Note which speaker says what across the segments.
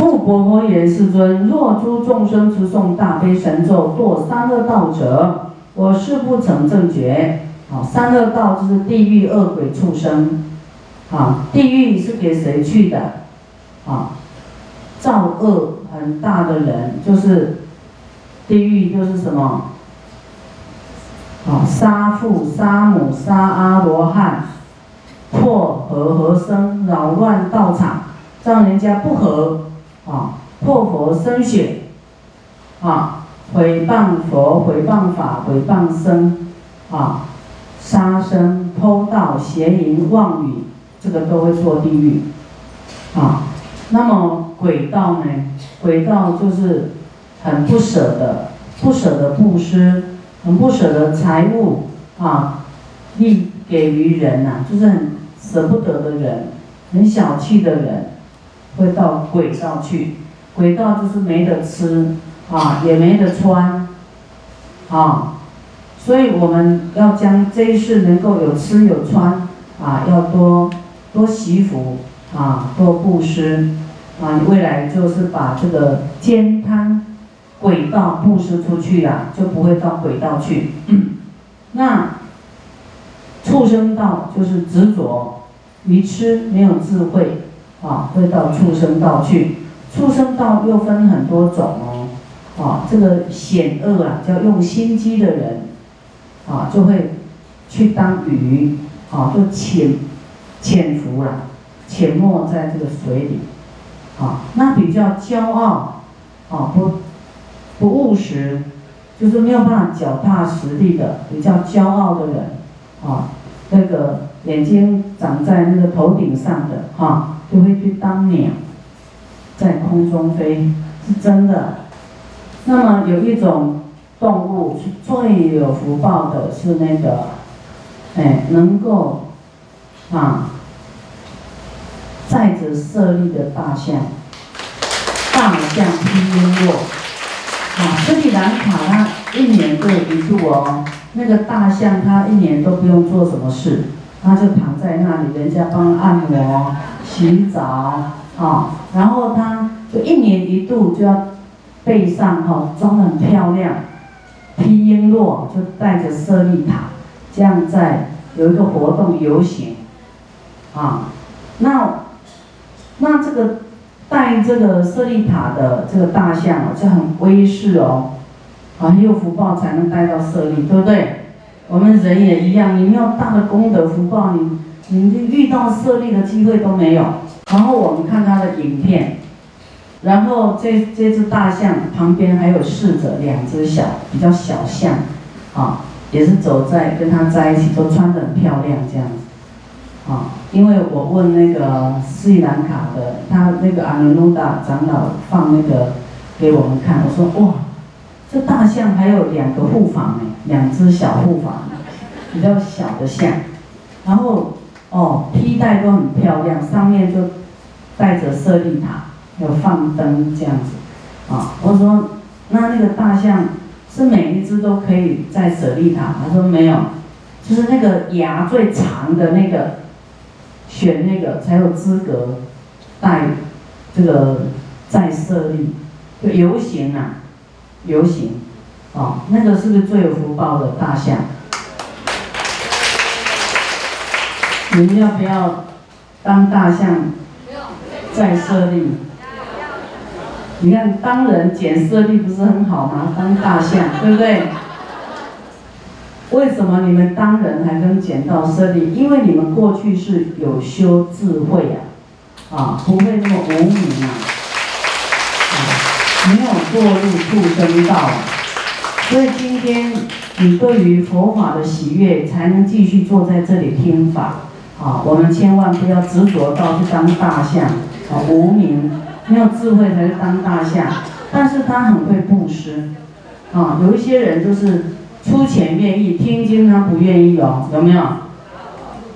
Speaker 1: 复佛佛言：世尊，若诸众生持诵大悲神咒，堕三恶道者，我誓不成正觉。好，三恶道就是地狱、恶鬼、畜生。啊，地狱是给谁去的？啊，造恶很大的人，就是地狱，就是什么？好，杀父、杀母、杀阿罗汉，破和合生，扰乱道场，让人家不和。啊，破佛生血。啊，毁谤佛、毁谤法、毁谤僧。啊，杀生、偷盗、邪淫、妄语。这个都会做地狱，啊，那么鬼道呢？鬼道就是很不舍得，不舍得布施，很不舍得财物啊，利给予人呐，就是很舍不得的人，很小气的人，会到鬼道去。鬼道就是没得吃啊，也没得穿，啊，所以我们要将这一世能够有吃有穿啊，要多。多惜福啊，多布施啊，你未来就是把这个奸贪、鬼道布施出去呀，就不会到鬼道去。那畜生道就是执着、愚痴、没有智慧啊，会到畜生道去。畜生道又分很多种哦，啊，这个险恶啊，叫用心机的人啊，就会去当鱼啊，就潜。潜伏了，潜没在这个水里，啊，那比较骄傲，啊，不不务实，就是没有办法脚踏实地的，比较骄傲的人，啊，那个眼睛长在那个头顶上的，哈，就会去当鸟，在空中飞，是真的。那么有一种动物是最有福报的，是那个，哎，能够。啊，载着舍利的大象，大象披璎珞。啊，斯里兰卡它一年都有一度哦，那个大象它一年都不用做什么事，它就躺在那里，人家帮按摩、洗澡，啊，然后他就一年一度就要背上哈装得很漂亮，披璎珞就带着舍利塔，这样在有一个活动游行。啊，那那这个带这个舍利塔的这个大象哦，就很威势哦，啊，很有福报才能带到舍利，对不对？我们人也一样，你没有大的功德福报，你你遇到设立的机会都没有。然后我们看他的影片，然后这这只大象旁边还有侍者两只小比较小象，啊，也是走在跟他在一起，都穿得很漂亮这样子。啊，因为我问那个斯里兰卡的，他那个阿努努达长老放那个给我们看，我说哇，这大象还有两个护法呢，两只小护法，比较小的象，然后哦，披带都很漂亮，上面就带着舍利塔，有放灯这样子，啊，我说那那个大象是每一只都可以在舍利塔？他说没有，就是那个牙最长的那个。选那个才有资格带这个在设立，就游行啊，游行，哦，那个是不是最有福报的大象？你们要不要当大象在设立？你看当人捡设立不是很好吗？当大象，对不对？为什么你们当人还能捡到设立？因为你们过去是有修智慧呀，啊，不会那么无明啊，没有堕入畜生道，所以今天你对于佛法的喜悦，才能继续坐在这里听法。啊，我们千万不要执着到去当大象，啊，无名没有智慧才是当大象，但是他很会布施，啊，有一些人就是。出钱愿意听经，他不愿意哦，有没有？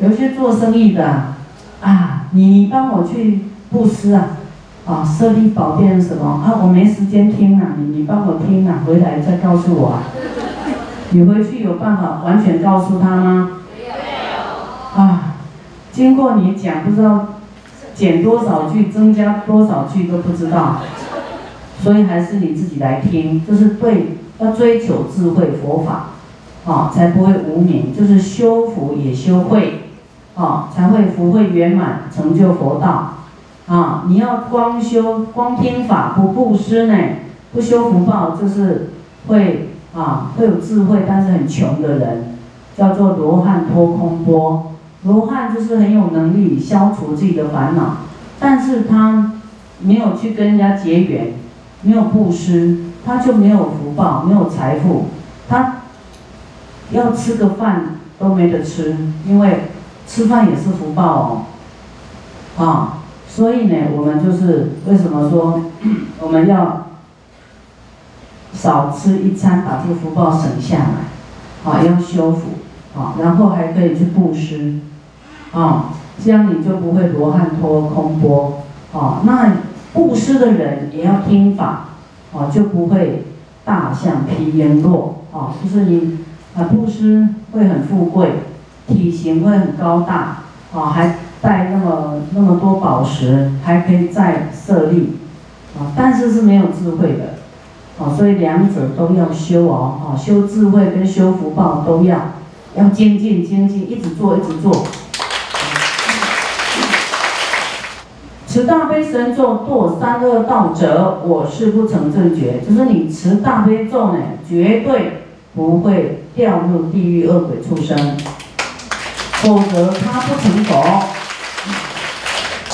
Speaker 1: 有些做生意的啊，你你帮我去布施啊，啊，设立宝殿什么啊？我没时间听啊，你你帮我听啊，回来再告诉我啊。你回去有办法完全告诉他吗？没有。啊，经过你讲，不知道减多少句，增加多少句都不知道，所以还是你自己来听，就是对，要追求智慧佛法，啊，才不会无明，就是修福也修慧，啊，才会福慧圆满，成就佛道，啊，你要光修光听法不布施呢，不修福报，就是会啊会有智慧，但是很穷的人，叫做罗汉托空波。罗汉就是很有能力消除自己的烦恼，但是他没有去跟人家结缘，没有布施，他就没有福报，没有财富，他要吃个饭都没得吃，因为吃饭也是福报哦，啊，所以呢，我们就是为什么说 我们要少吃一餐，把这个福报省下来，啊，要修福，啊，然后还可以去布施。啊，这样你就不会罗汉托空波，啊，那布施的人也要听法，啊，就不会大象披璎珞，啊，就是你啊布施会很富贵，体型会很高大，啊，还带那么那么多宝石，还可以再设立，啊，但是是没有智慧的，啊，所以两者都要修哦，啊，修智慧跟修福报都要，要精进精进，一直做一直做。持大悲神咒堕三恶道者，我是不成正觉。就是你持大悲咒呢，绝对不会掉入地狱恶鬼畜生，否则他不成佛，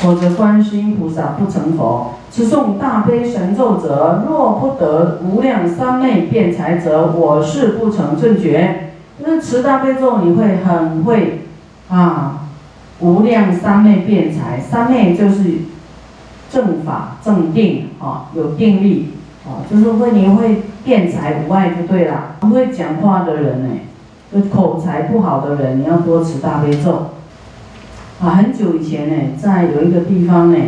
Speaker 1: 否则观世音菩萨不成佛。持诵大悲神咒者，若不得无量三昧辩才者，我是不成正觉。就是持大悲咒，你会很会啊。无量三昧辩才，三昧就是正法正定啊，有定力啊，就是会你会辩才无碍就对了。不会讲话的人呢，就口才不好的人，你要多持大悲咒。啊，很久以前呢，在有一个地方呢，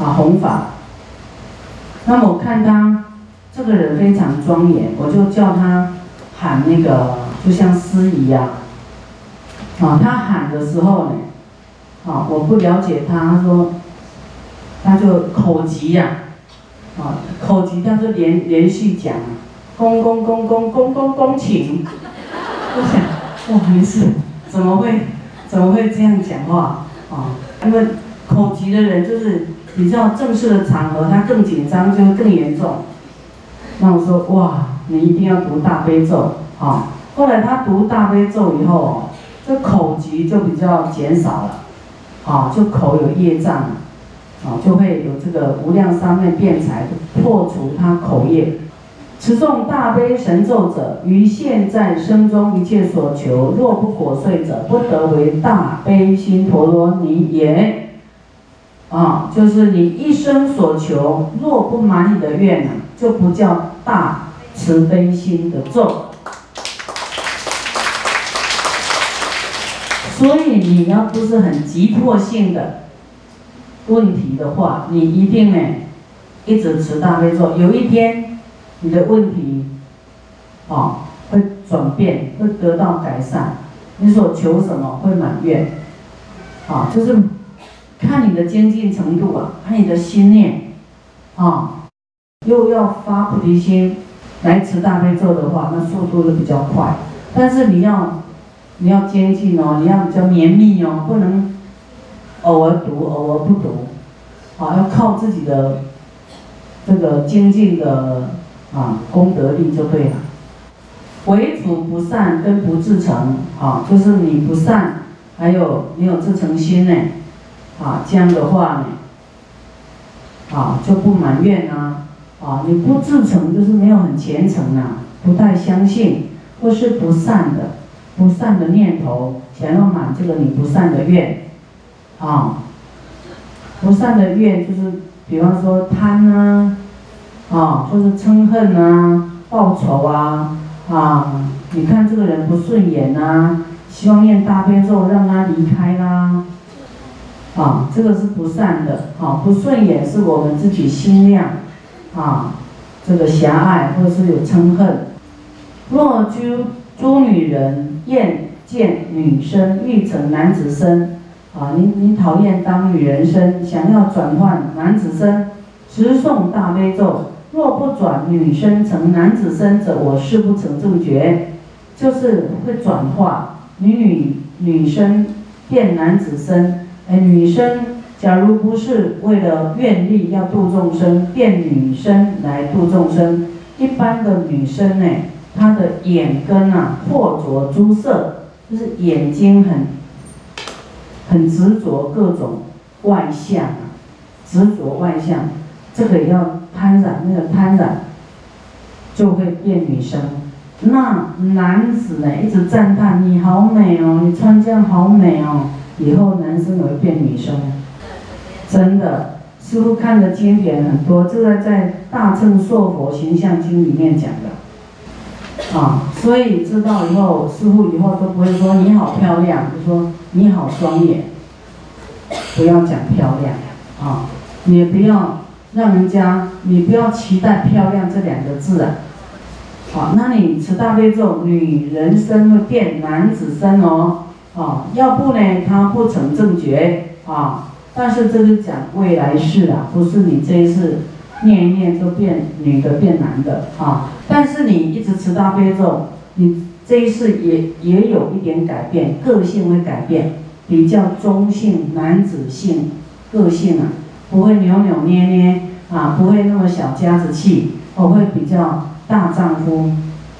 Speaker 1: 啊弘法，那么我看他这个人非常庄严，我就叫他喊那个，就像司仪呀。啊，他喊的时候呢，啊，我不了解他，他说，他就口急呀，啊，口急他就连连续讲，恭恭恭恭恭恭恭请，我想，哇，没事，怎么会，怎么会这样讲话啊？因为口急的人就是比较正式的场合，他更紧张，就会更严重。那我说，哇，你一定要读大悲咒啊！后来他读大悲咒以后。这口疾就比较减少了，啊，就口有业障，啊，就会有这个无量三昧辩才破除他口业。持诵大悲神咒者，于现在生中一切所求，若不果遂者，不得为大悲心陀罗尼也。啊，就是你一生所求，若不满你的愿呢，就不叫大慈悲心的咒。所以你要不是很急迫性的问题的话，你一定呢一直持大悲咒。有一天你的问题啊会转变，会得到改善。你所求什么会满愿啊？就是看你的精进程度啊，看你的心念啊。又要发菩提心来持大悲咒的话，那速度就比较快。但是你要。你要精进哦，你要比较绵密哦，不能偶尔读，偶尔不读，啊，要靠自己的这个精进的啊功德力就对了。为主不善跟不自成，啊，就是你不善，还有没有自成心呢？啊，这样的话呢，啊就不埋怨啊，啊你不自成就是没有很虔诚啊，不太相信或是不善的。不善的念头，想要满这个你不善的愿，啊，不善的愿就是，比方说贪啊，啊，或者嗔恨啊，报仇啊，啊，你看这个人不顺眼啊，希望念大悲咒让他离开啦，啊，这个是不善的，啊，不顺眼是我们自己心量，啊，这个狭隘或者是有嗔恨，若诸诸女人。厌见女生欲成男子身，啊，你你讨厌当女人身，想要转换男子身，持诵大悲咒，若不转女身成男子身者，我誓不成正觉。就是会转化，女女女生变男子身，哎，女生假如不是为了愿力要度众生，变女生来度众生，一般的女生呢，她的眼根啊，或着诸色，就是眼睛很很执着各种外相啊，执着外相，这个要贪染，那个贪染就会变女生。那男子呢，一直赞叹你好美哦，你穿这样好美哦。以后男生也会变女生，真的。师傅看的经典很多，这个在《大乘硕佛形象经》里面讲的。啊，所以知道以后，师傅以后都不会说你好漂亮，就说你好庄严。不要讲漂亮，啊，你不要让人家，你不要期待漂亮这两个字啊。好，那你持大悲咒，女人身会变男子身哦，啊，要不呢，他不成正觉啊。但是这是讲未来世啊，不是你这一世念一念就变女的变男的啊。但是你一直持大悲咒，你这一世也也有一点改变，个性会改变，比较中性男子性个性啊，不会扭扭捏捏啊，不会那么小家子气，我会比较。大丈夫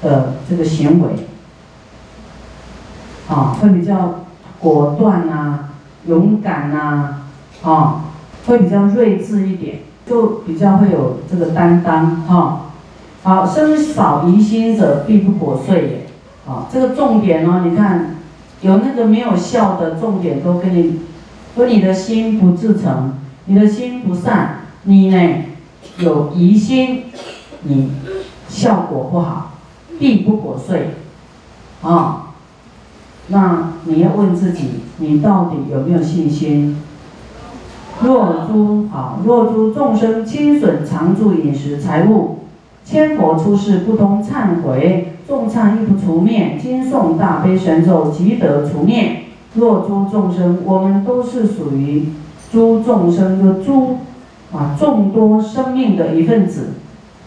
Speaker 1: 的这个行为，啊，会比较果断呐，勇敢呐，啊，会比较睿智一点，就比较会有这个担当，哈。好，生少疑心者必不果遂也，啊，这个重点哦，你看，有那个没有效的重点都跟你，说你的心不自诚，你的心不善，你呢有疑心，你。效果不好，必不果遂，啊，那你要问自己，你到底有没有信心？若诸啊，若诸众生轻损常住饮食财物，千佛出世不通忏悔，众忏亦不除灭，经诵大悲神咒即得除灭。若诸众生，我们都是属于诸众生的诸啊众多生命的一份子。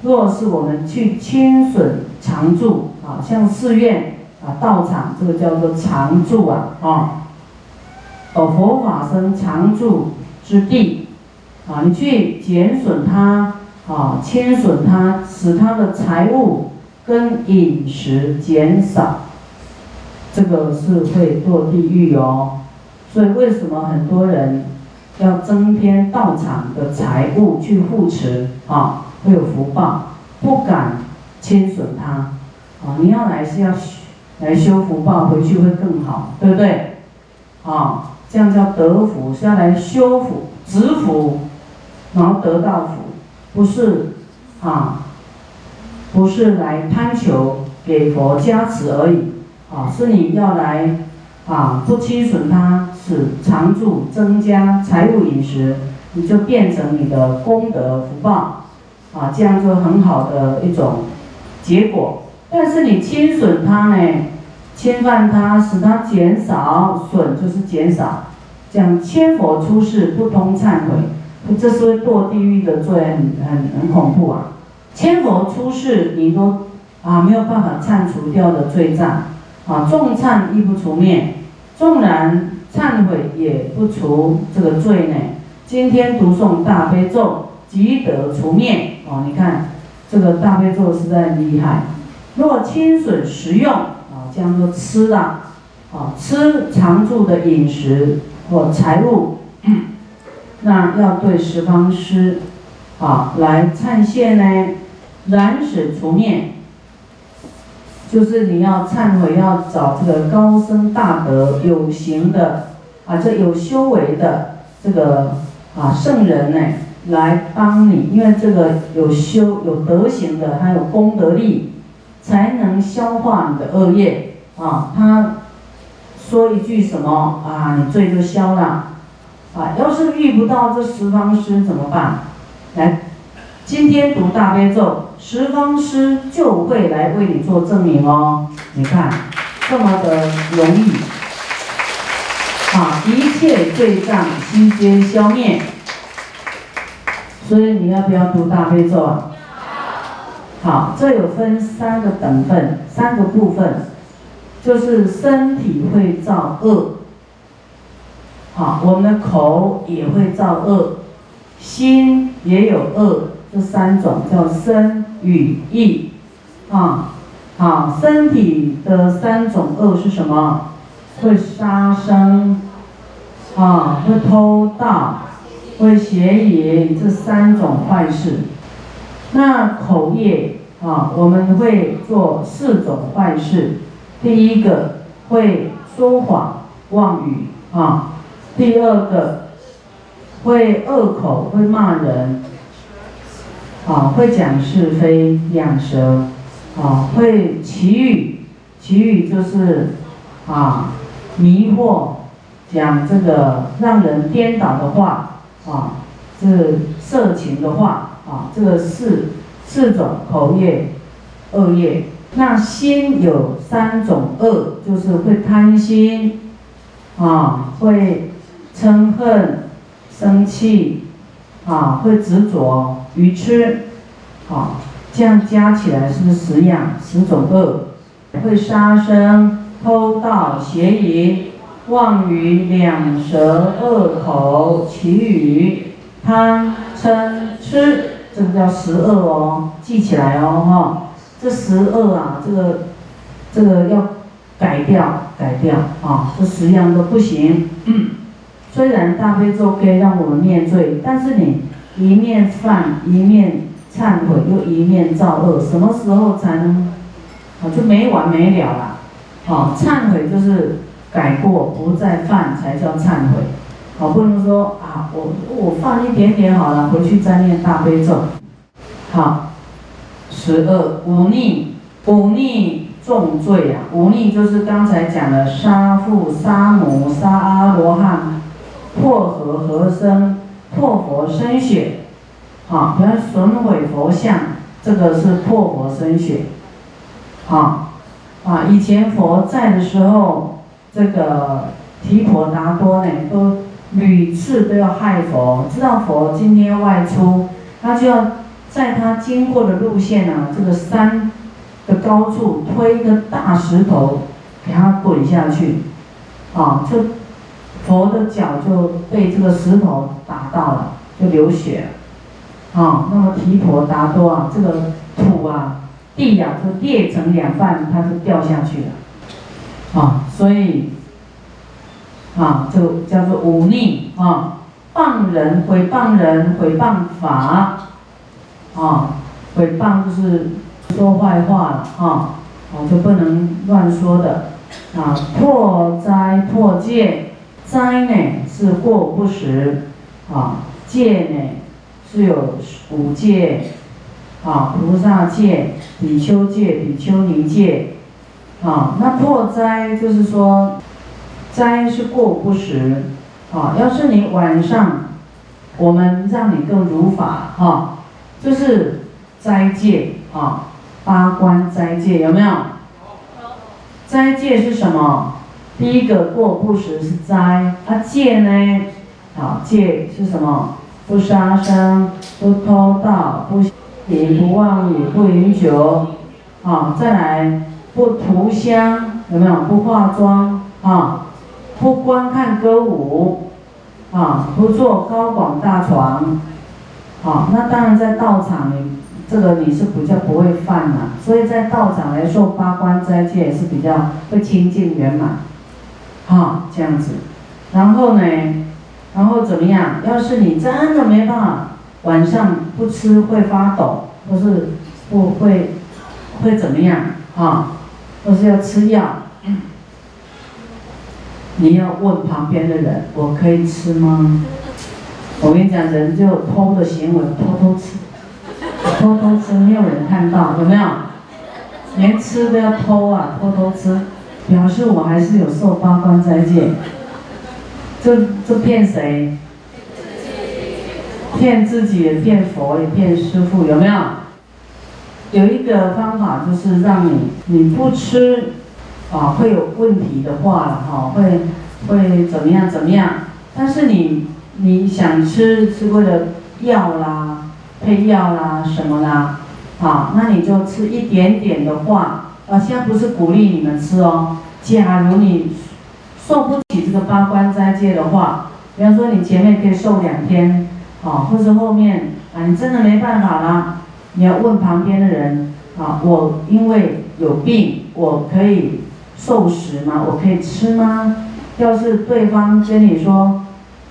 Speaker 1: 若是我们去亲损常住啊，像寺院啊、道场，这个叫做常住啊，啊，哦，佛法僧常住之地啊，你去减损它啊，亲损它，使它的财物跟饮食减少，这个是会堕地狱哦。所以为什么很多人要增添道场的财物去护持啊？会有福报，不敢侵损它，啊，你要来是要来修福报，回去会更好，对不对？啊，这样叫得福，是要来修福、植福，然后得到福，不是啊，不是来贪求给佛加持而已，啊，是你要来啊，不侵损它，使常住增加财物饮食，你就变成你的功德福报。啊，这样就很好的一种结果。但是你侵损它呢，侵犯它，使它减少，损就是减少。讲千佛出世不通忏悔，这是堕地狱的罪，很很很恐怖啊！千佛出世，你都啊没有办法忏除掉的罪障，啊重忏亦不除灭，纵然忏悔也不除这个罪呢。今天读诵大悲咒，即得除灭。哦，你看这个大悲咒实在很厉害。若亲损食用，啊，这样说吃的，啊，吃常住的饮食或财物，那要对十方师，啊，来忏谢呢，燃使除灭。就是你要忏悔，要找这个高僧大德有行的，啊，这有修为的这个啊圣人呢。来帮你，因为这个有修有德行的，还有功德力，才能消化你的恶业啊。他说一句什么啊，你罪就消了啊。要是遇不到这十方师怎么办？来，今天读大悲咒，十方师就会来为你做证明哦。你看，这么的容易啊，一切罪障悉皆消灭。所以你要不要读大悲咒啊？好，这有分三个等份，三个部分，就是身体会造恶，好，我们的口也会造恶，心也有恶，这三种叫身语意，啊，好，身体的三种恶是什么？会杀生，啊，会偷盗，会邪淫，这三种坏事。那口业啊，我们会做四种坏事。第一个会说谎、妄语啊；第二个会恶口，会骂人啊；会讲是非、两舌啊；会绮语，绮语就是啊迷惑，讲这个让人颠倒的话啊，是色情的话。啊，这个四四种口业恶业，那心有三种恶，就是会贪心，啊，会嗔恨、生气，啊，会执着、愚痴，啊，这样加起来是不是十样十种恶？会杀生、偷盗、邪淫、妄语、两舌、恶口、绮语、贪嗔痴。这个叫十恶哦，记起来哦哈，这十恶啊，这个这个要改掉改掉啊，这十样都不行。虽然大悲咒可以让我们灭罪，但是你一面犯一面忏悔，又一面造恶，什么时候才能啊就没完没了了？好，忏悔就是改过不再犯才叫忏悔。好，不能说啊，我我放一点点好了，回去再念大悲咒。好，十二忤逆，忤逆重罪啊！忤逆就是刚才讲的杀父、杀母、杀阿罗汉、破和合生、破佛生血。好，比如损毁佛像，这个是破佛生血。好，啊，以前佛在的时候，这个提婆达多呢都。屡次都要害佛，知道佛今天外出，他就要在他经过的路线啊，这个山的高处推一个大石头，给他滚下去，啊，就佛的脚就被这个石头打到了，就流血。了，啊，那么提婆达多啊，这个土啊，地呀就裂成两半，他就掉下去了，啊，所以。啊，就叫做忤逆。啊，谤人、毁谤人、毁谤法，啊，诽谤就是说坏话了啊，啊，就不能乱说的啊。破灾破戒，灾呢是过不食，啊，戒呢是有五戒，啊，菩萨戒、比丘戒、比丘尼戒，啊，那破灾就是说。斋是过不食，啊，要是你晚上，我们让你更如法，哈，就是斋戒，啊，八关斋戒有没有？斋戒是什么？第一个过不食是斋，啊戒呢？啊戒是什么？不杀生，不偷盗，不淫，不妄语，不饮酒，啊，再来不涂香，有没有？不化妆，啊。不观看歌舞，啊，不坐高广大床，啊，那当然在道场里，这个你是比较不会犯的，所以在道场来受八关斋戒也是比较会清净圆满，哈，这样子。然后呢，然后怎么样？要是你真的没办法，晚上不吃会发抖，或是不会会怎么样？啊，或是要吃药。你要问旁边的人，我可以吃吗？我跟你讲，人就偷的行为，偷偷吃，偷偷吃，没有人看到，有没有？连吃都要偷啊，偷偷吃，表示我还是有受八关斋戒。这这骗谁？骗自己，也骗佛，也骗师傅，有没有？有一个方法就是让你，你不吃。啊，会有问题的话了哈，会会怎么样怎么样。但是你你想吃是为了药啦、配药啦什么啦，好，那你就吃一点点的话，啊，现在不是鼓励你们吃哦。假如你受不起这个八关斋戒的话，比方说你前面可以受两天，啊，或者后面啊你真的没办法啦，你要问旁边的人，啊，我因为有病，我可以受食吗？我可以吃吗？要是对方跟你说，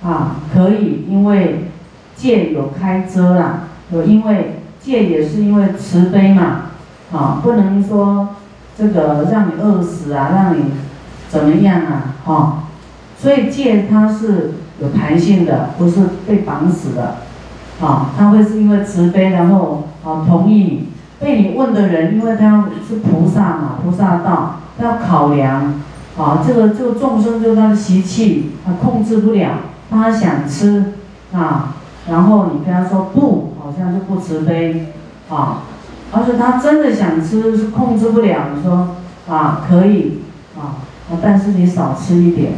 Speaker 1: 啊，可以，因为戒有开遮啦，有因为戒也是因为慈悲嘛，啊，不能说。这个让你饿死啊，让你怎么样啊？哈，所以戒它是有弹性的，不是被绑死的，啊，他会是因为慈悲，然后啊同意你。被你问的人，因为他是菩萨嘛，菩萨道，他要考量，啊，这个这个众生就他的习气，他控制不了，他想吃啊，然后你跟他说不，好像就不慈悲，啊。而且他真的想吃，是控制不了。你说啊，可以啊，但是你少吃一点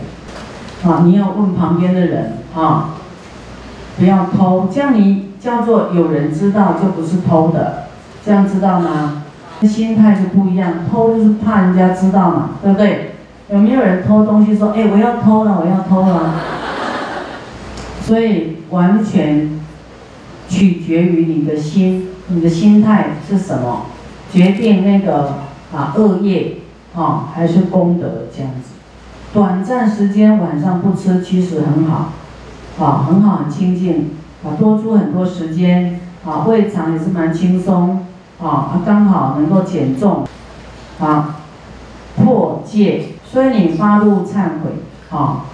Speaker 1: 啊。你要问旁边的人啊，不要偷，这样你叫做有人知道，就不是偷的，这样知道吗？心态就不一样，偷就是怕人家知道嘛，对不对？有没有人偷东西说，哎，我要偷了，我要偷了？所以完全取决于你的心。你的心态是什么，决定那个啊恶业啊还是功德这样子。短暂时间晚上不吃其实很好，啊很好很清净，啊多出很多时间，啊胃肠也是蛮轻松，啊刚好能够减重，啊破戒，所以你发怒忏悔，啊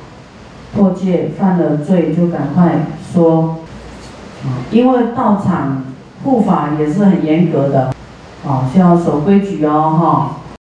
Speaker 1: 破戒犯了罪就赶快说，啊因为道场。护法也是很严格的，啊，需要守规矩哦，哈。